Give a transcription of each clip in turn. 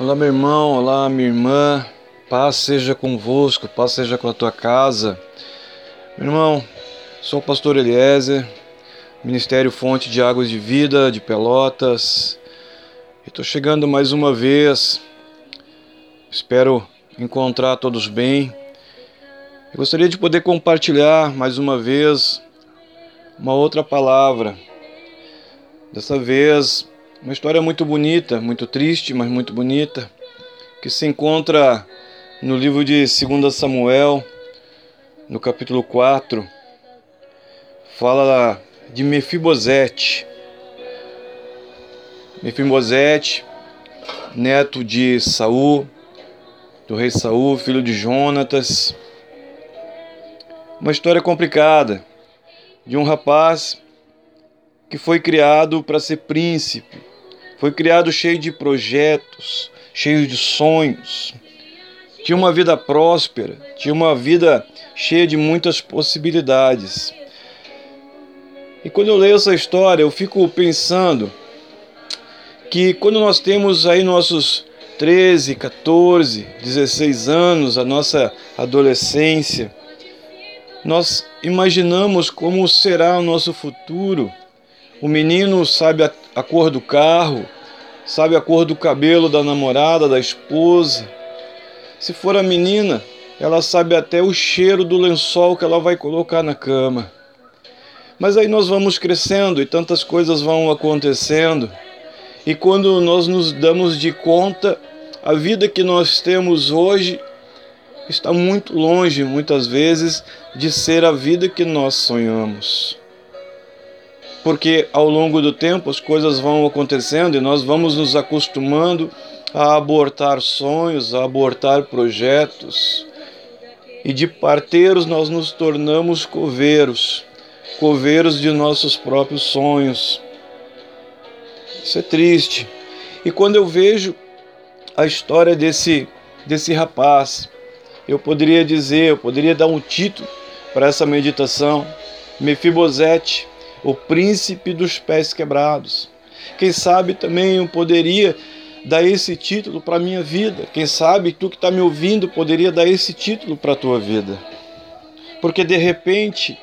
Olá, meu irmão, olá, minha irmã. Paz seja convosco, paz seja com a tua casa. Meu irmão, sou o pastor Eliezer, Ministério Fonte de Águas de Vida de Pelotas. Estou chegando mais uma vez. Espero encontrar todos bem. Eu gostaria de poder compartilhar mais uma vez uma outra palavra. Dessa vez, uma história muito bonita, muito triste, mas muito bonita, que se encontra no livro de 2 Samuel, no capítulo 4. Fala de Mefibosete. Mefibosete, neto de Saul, do rei Saul, filho de Jonatas. Uma história complicada de um rapaz que foi criado para ser príncipe, foi criado cheio de projetos, cheio de sonhos. Tinha uma vida próspera, tinha uma vida cheia de muitas possibilidades. E quando eu leio essa história, eu fico pensando que quando nós temos aí nossos 13, 14, 16 anos, a nossa adolescência, nós imaginamos como será o nosso futuro. O menino sabe a, cor do carro, sabe a cor do cabelo da namorada, da esposa. Se for a menina, ela sabe até o cheiro do lençol que ela vai colocar na cama. Mas aí nós vamos crescendo e tantas coisas vão acontecendo. E quando nós nos damos de conta, a vida que nós temos hoje está muito longe, muitas vezes, de ser a vida que nós sonhamos. Porque ao longo do tempo as coisas vão acontecendo e nós vamos nos acostumando a abortar sonhos, a abortar projetos. E de parteiros nós nos tornamos coveiros coveiros de nossos próprios sonhos. Isso é triste. E quando eu vejo a história desse, desse rapaz, eu poderia dizer, eu poderia dar um título para essa meditação: Mefibosete, o príncipe dos pés quebrados. Quem sabe também eu poderia dar esse título para a minha vida. Quem sabe tu que está me ouvindo poderia dar esse título para a tua vida. Porque de repente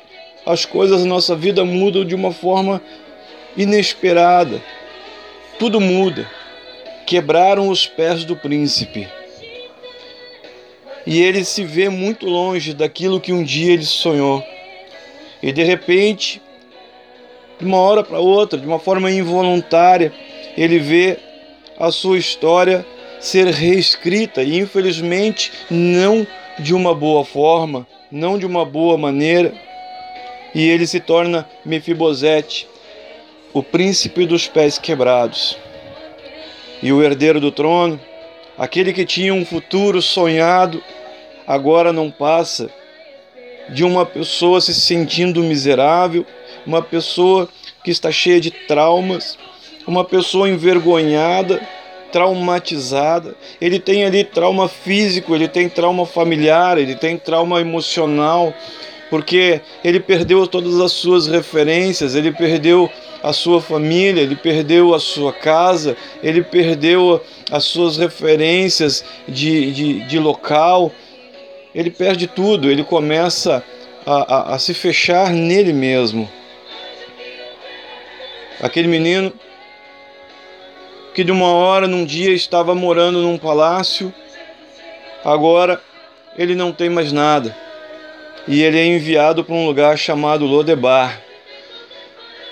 as coisas na nossa vida mudam de uma forma inesperada. Tudo muda. Quebraram os pés do príncipe. E ele se vê muito longe daquilo que um dia ele sonhou. E de repente, de uma hora para outra, de uma forma involuntária, ele vê a sua história ser reescrita e infelizmente não de uma boa forma, não de uma boa maneira e ele se torna Mefibosete, o príncipe dos pés quebrados. E o herdeiro do trono, aquele que tinha um futuro sonhado, agora não passa de uma pessoa se sentindo miserável, uma pessoa que está cheia de traumas, uma pessoa envergonhada, traumatizada. Ele tem ali trauma físico, ele tem trauma familiar, ele tem trauma emocional, porque ele perdeu todas as suas referências, ele perdeu a sua família, ele perdeu a sua casa, ele perdeu as suas referências de, de, de local, ele perde tudo, ele começa a, a, a se fechar nele mesmo. Aquele menino que de uma hora, num dia, estava morando num palácio, agora ele não tem mais nada e ele é enviado para um lugar chamado Lodebar.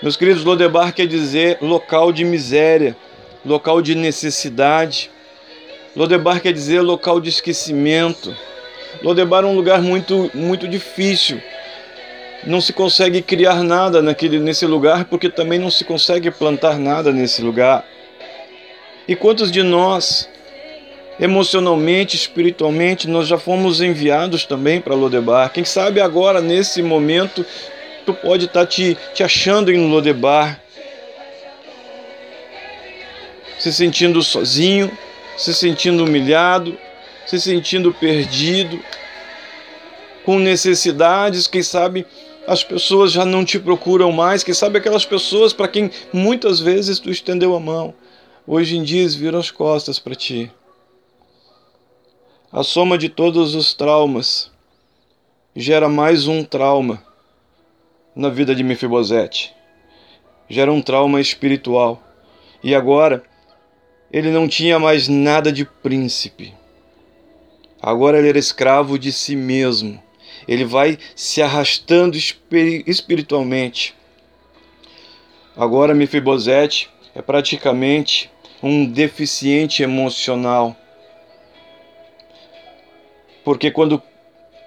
Meus queridos, Lodebar quer dizer local de miséria, local de necessidade. Lodebar quer dizer local de esquecimento. Lodebar é um lugar muito, muito difícil. Não se consegue criar nada naquele, nesse lugar porque também não se consegue plantar nada nesse lugar. E quantos de nós emocionalmente, espiritualmente, nós já fomos enviados também para Lodebar. Quem sabe agora, nesse momento, tu pode estar tá te, te achando em Lodebar, se sentindo sozinho, se sentindo humilhado, se sentindo perdido, com necessidades, quem sabe as pessoas já não te procuram mais, quem sabe aquelas pessoas para quem muitas vezes tu estendeu a mão, hoje em dia viram as costas para ti. A soma de todos os traumas gera mais um trauma na vida de Mefibosete. Gera um trauma espiritual. E agora ele não tinha mais nada de príncipe. Agora ele era escravo de si mesmo. Ele vai se arrastando espiritualmente. Agora Mefibosete é praticamente um deficiente emocional. Porque quando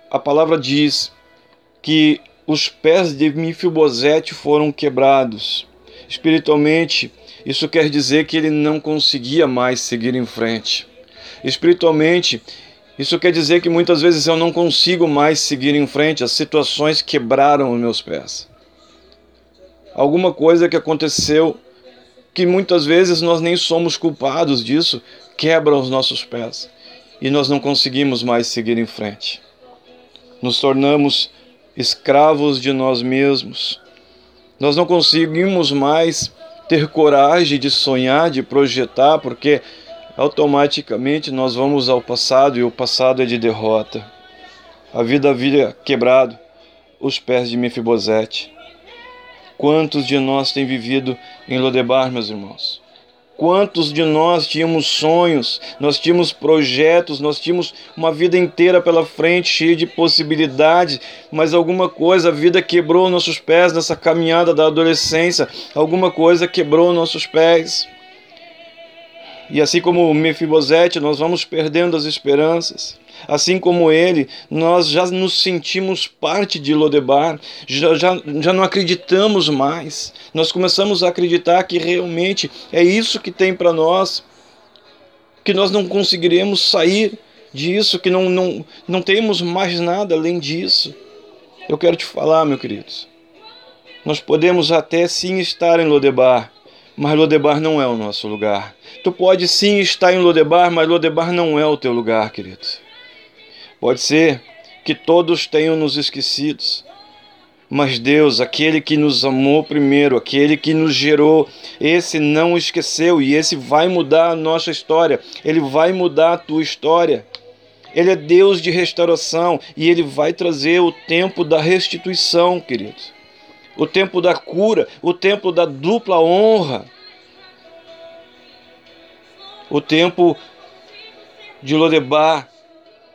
a palavra diz que os pés de Mefibosete foram quebrados, espiritualmente, isso quer dizer que ele não conseguia mais seguir em frente. Espiritualmente, isso quer dizer que muitas vezes eu não consigo mais seguir em frente, as situações quebraram os meus pés. Alguma coisa que aconteceu que muitas vezes nós nem somos culpados disso, quebra os nossos pés e nós não conseguimos mais seguir em frente. Nos tornamos escravos de nós mesmos. Nós não conseguimos mais ter coragem de sonhar, de projetar, porque automaticamente nós vamos ao passado e o passado é de derrota. A vida vira quebrado, os pés de Mefibosete. Quantos de nós têm vivido em Lodebar, meus irmãos? Quantos de nós tínhamos sonhos, nós tínhamos projetos, nós tínhamos uma vida inteira pela frente, cheia de possibilidades, mas alguma coisa, a vida quebrou nossos pés nessa caminhada da adolescência, alguma coisa quebrou nossos pés. E assim como Mefibosete, nós vamos perdendo as esperanças. Assim como ele, nós já nos sentimos parte de Lodebar, já, já, já não acreditamos mais. Nós começamos a acreditar que realmente é isso que tem para nós, que nós não conseguiremos sair disso, que não, não, não temos mais nada além disso. Eu quero te falar, meu queridos, nós podemos até sim estar em Lodebar, mas Lodebar não é o nosso lugar. Tu pode sim estar em Lodebar, mas Lodebar não é o teu lugar, querido. Pode ser que todos tenham nos esquecidos, mas Deus, aquele que nos amou primeiro, aquele que nos gerou, esse não esqueceu e esse vai mudar a nossa história, ele vai mudar a tua história. Ele é Deus de restauração e ele vai trazer o tempo da restituição, queridos o tempo da cura, o tempo da dupla honra, o tempo de Lodebar,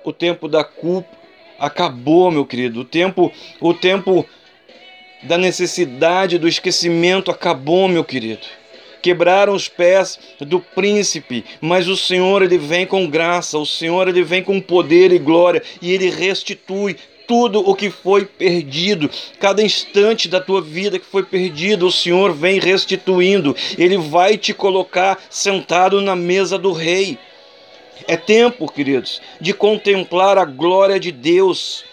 o tempo da culpa acabou, meu querido. O tempo, o tempo da necessidade do esquecimento acabou, meu querido. Quebraram os pés do príncipe, mas o Senhor ele vem com graça, o Senhor ele vem com poder e glória e ele restitui tudo o que foi perdido, cada instante da tua vida que foi perdido, o Senhor vem restituindo, Ele vai te colocar sentado na mesa do Rei. É tempo, queridos, de contemplar a glória de Deus.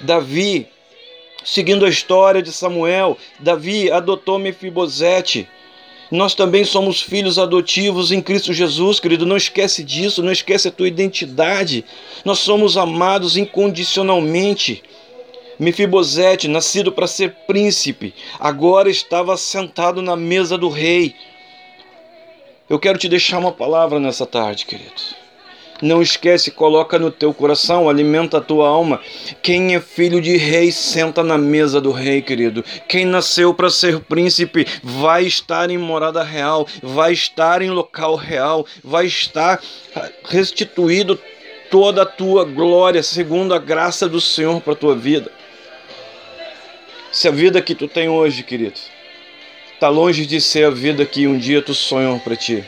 Davi, seguindo a história de Samuel, Davi adotou Mefibosete nós também somos filhos adotivos em Cristo Jesus, querido. Não esquece disso, não esquece a tua identidade. Nós somos amados incondicionalmente. Mefibosete, nascido para ser príncipe, agora estava sentado na mesa do rei. Eu quero te deixar uma palavra nessa tarde, querido. Não esquece, coloca no teu coração, alimenta a tua alma. Quem é filho de rei senta na mesa do rei, querido. Quem nasceu para ser príncipe vai estar em morada real, vai estar em local real, vai estar restituído toda a tua glória, segundo a graça do Senhor para a tua vida. Se a vida que tu tem hoje, querido, está longe de ser a vida que um dia tu sonhou para ti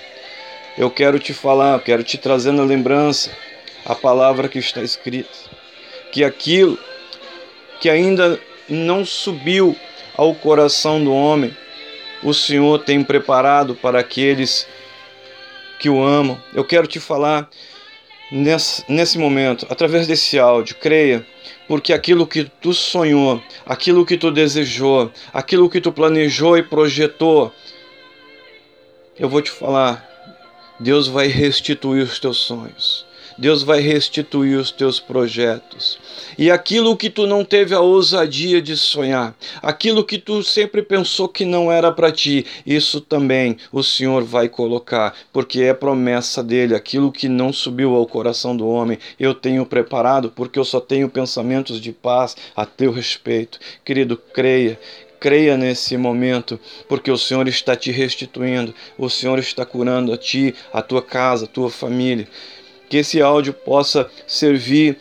eu quero te falar, quero te trazer na lembrança a palavra que está escrita, que aquilo que ainda não subiu ao coração do homem, o Senhor tem preparado para aqueles que o amam. Eu quero te falar nesse, nesse momento, através desse áudio, creia, porque aquilo que tu sonhou, aquilo que tu desejou, aquilo que tu planejou e projetou, eu vou te falar, Deus vai restituir os teus sonhos. Deus vai restituir os teus projetos. E aquilo que tu não teve a ousadia de sonhar, aquilo que tu sempre pensou que não era para ti, isso também o Senhor vai colocar, porque é promessa dele, aquilo que não subiu ao coração do homem, eu tenho preparado, porque eu só tenho pensamentos de paz a teu respeito. Querido, creia, creia nesse momento, porque o Senhor está te restituindo, o Senhor está curando a ti, a tua casa, a tua família. Que esse áudio possa servir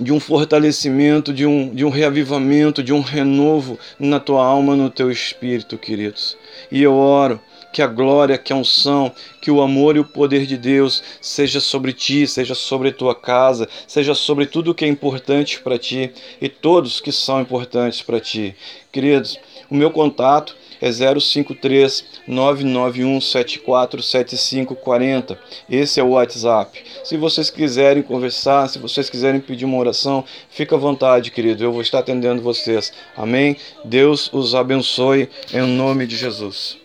de um fortalecimento, de um, de um reavivamento, de um renovo na tua alma, no teu espírito, queridos. E eu oro que a glória, que a unção, que o amor e o poder de Deus seja sobre ti, seja sobre tua casa, seja sobre tudo que é importante para ti e todos que são importantes para ti. Queridos, o meu contato é 053 991 747540. Esse é o WhatsApp. Se vocês quiserem conversar, se vocês quiserem pedir uma oração, fica à vontade, querido. Eu vou estar atendendo vocês. Amém? Deus os abençoe em nome de Jesus.